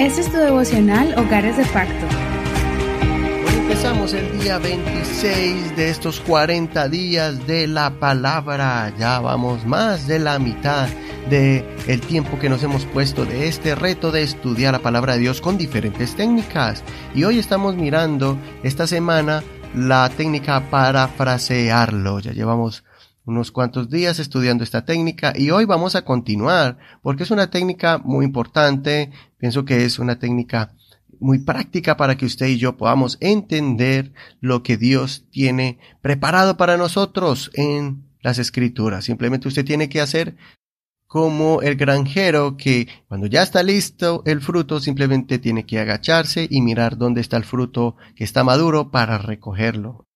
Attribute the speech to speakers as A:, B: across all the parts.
A: Este es tu devocional Hogares de Pacto.
B: Hoy empezamos el día 26 de estos 40 días de la palabra. Ya vamos más de la mitad de el tiempo que nos hemos puesto de este reto de estudiar la palabra de Dios con diferentes técnicas. Y hoy estamos mirando esta semana la técnica para frasearlo. Ya llevamos unos cuantos días estudiando esta técnica y hoy vamos a continuar porque es una técnica muy importante, pienso que es una técnica muy práctica para que usted y yo podamos entender lo que Dios tiene preparado para nosotros en las escrituras. Simplemente usted tiene que hacer como el granjero que cuando ya está listo el fruto simplemente tiene que agacharse y mirar dónde está el fruto que está maduro para recogerlo.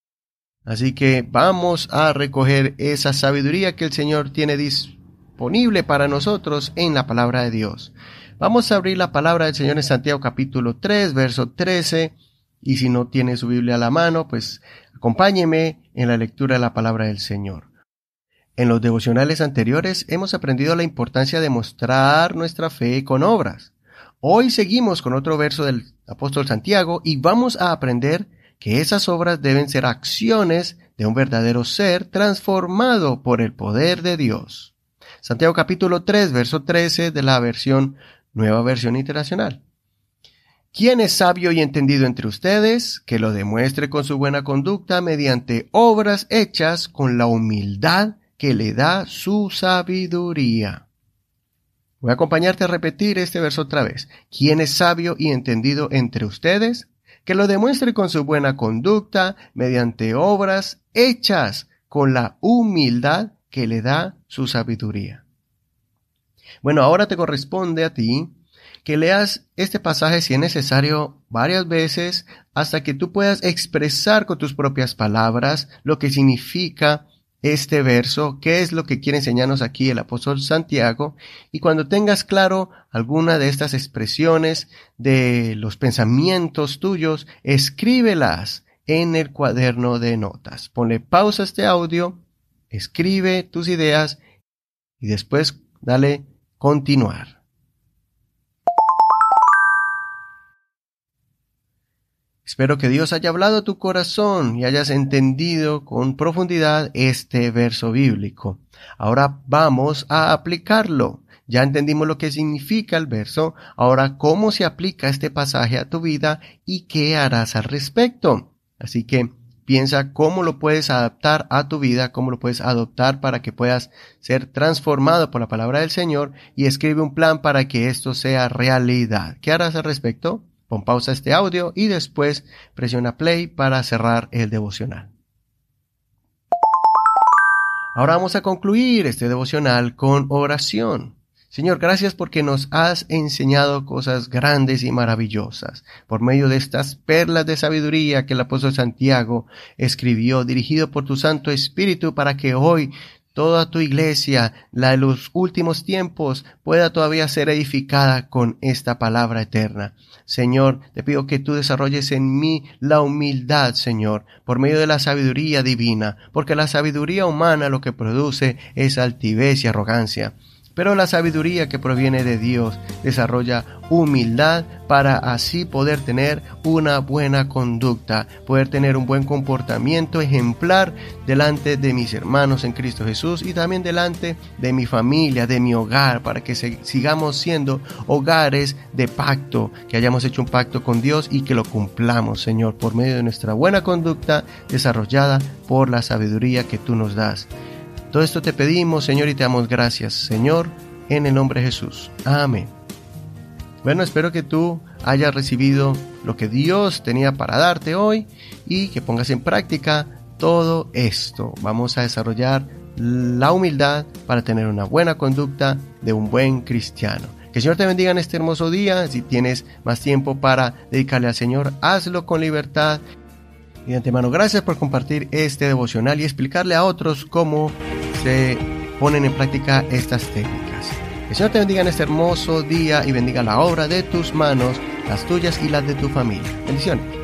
B: Así que vamos a recoger esa sabiduría que el Señor tiene disponible para nosotros en la palabra de Dios. Vamos a abrir la palabra del Señor en Santiago capítulo 3, verso 13. Y si no tiene su Biblia a la mano, pues acompáñeme en la lectura de la palabra del Señor. En los devocionales anteriores hemos aprendido la importancia de mostrar nuestra fe con obras. Hoy seguimos con otro verso del apóstol Santiago y vamos a aprender que esas obras deben ser acciones de un verdadero ser transformado por el poder de Dios. Santiago capítulo 3, verso 13 de la versión Nueva Versión Internacional. ¿Quién es sabio y entendido entre ustedes? Que lo demuestre con su buena conducta mediante obras hechas con la humildad que le da su sabiduría. Voy a acompañarte a repetir este verso otra vez. ¿Quién es sabio y entendido entre ustedes? Que lo demuestre con su buena conducta mediante obras hechas con la humildad que le da su sabiduría. Bueno, ahora te corresponde a ti que leas este pasaje si es necesario varias veces hasta que tú puedas expresar con tus propias palabras lo que significa este verso, qué es lo que quiere enseñarnos aquí el apóstol Santiago, y cuando tengas claro alguna de estas expresiones de los pensamientos tuyos, escríbelas en el cuaderno de notas. Ponle pausa a este audio, escribe tus ideas y después dale continuar. Espero que Dios haya hablado a tu corazón y hayas entendido con profundidad este verso bíblico. Ahora vamos a aplicarlo. Ya entendimos lo que significa el verso, ahora cómo se aplica este pasaje a tu vida y qué harás al respecto. Así que piensa cómo lo puedes adaptar a tu vida, cómo lo puedes adoptar para que puedas ser transformado por la palabra del Señor y escribe un plan para que esto sea realidad. ¿Qué harás al respecto? Pon pausa este audio y después presiona play para cerrar el devocional. Ahora vamos a concluir este devocional con oración. Señor, gracias porque nos has enseñado cosas grandes y maravillosas por medio de estas perlas de sabiduría que el apóstol Santiago escribió, dirigido por tu Santo Espíritu, para que hoy toda tu iglesia, la de los últimos tiempos, pueda todavía ser edificada con esta palabra eterna. Señor, te pido que tú desarrolles en mí la humildad, Señor, por medio de la sabiduría divina, porque la sabiduría humana lo que produce es altivez y arrogancia. Pero la sabiduría que proviene de Dios desarrolla humildad para así poder tener una buena conducta, poder tener un buen comportamiento ejemplar delante de mis hermanos en Cristo Jesús y también delante de mi familia, de mi hogar, para que sigamos siendo hogares de pacto, que hayamos hecho un pacto con Dios y que lo cumplamos, Señor, por medio de nuestra buena conducta desarrollada por la sabiduría que tú nos das. Todo esto te pedimos, Señor, y te damos gracias, Señor, en el nombre de Jesús. Amén. Bueno, espero que tú hayas recibido lo que Dios tenía para darte hoy y que pongas en práctica todo esto. Vamos a desarrollar la humildad para tener una buena conducta de un buen cristiano. Que el Señor te bendiga en este hermoso día. Si tienes más tiempo para dedicarle al Señor, hazlo con libertad. Y de antemano, gracias por compartir este devocional y explicarle a otros cómo ponen en práctica estas técnicas. El Señor te bendiga en este hermoso día y bendiga la obra de tus manos, las tuyas y las de tu familia. Bendiciones.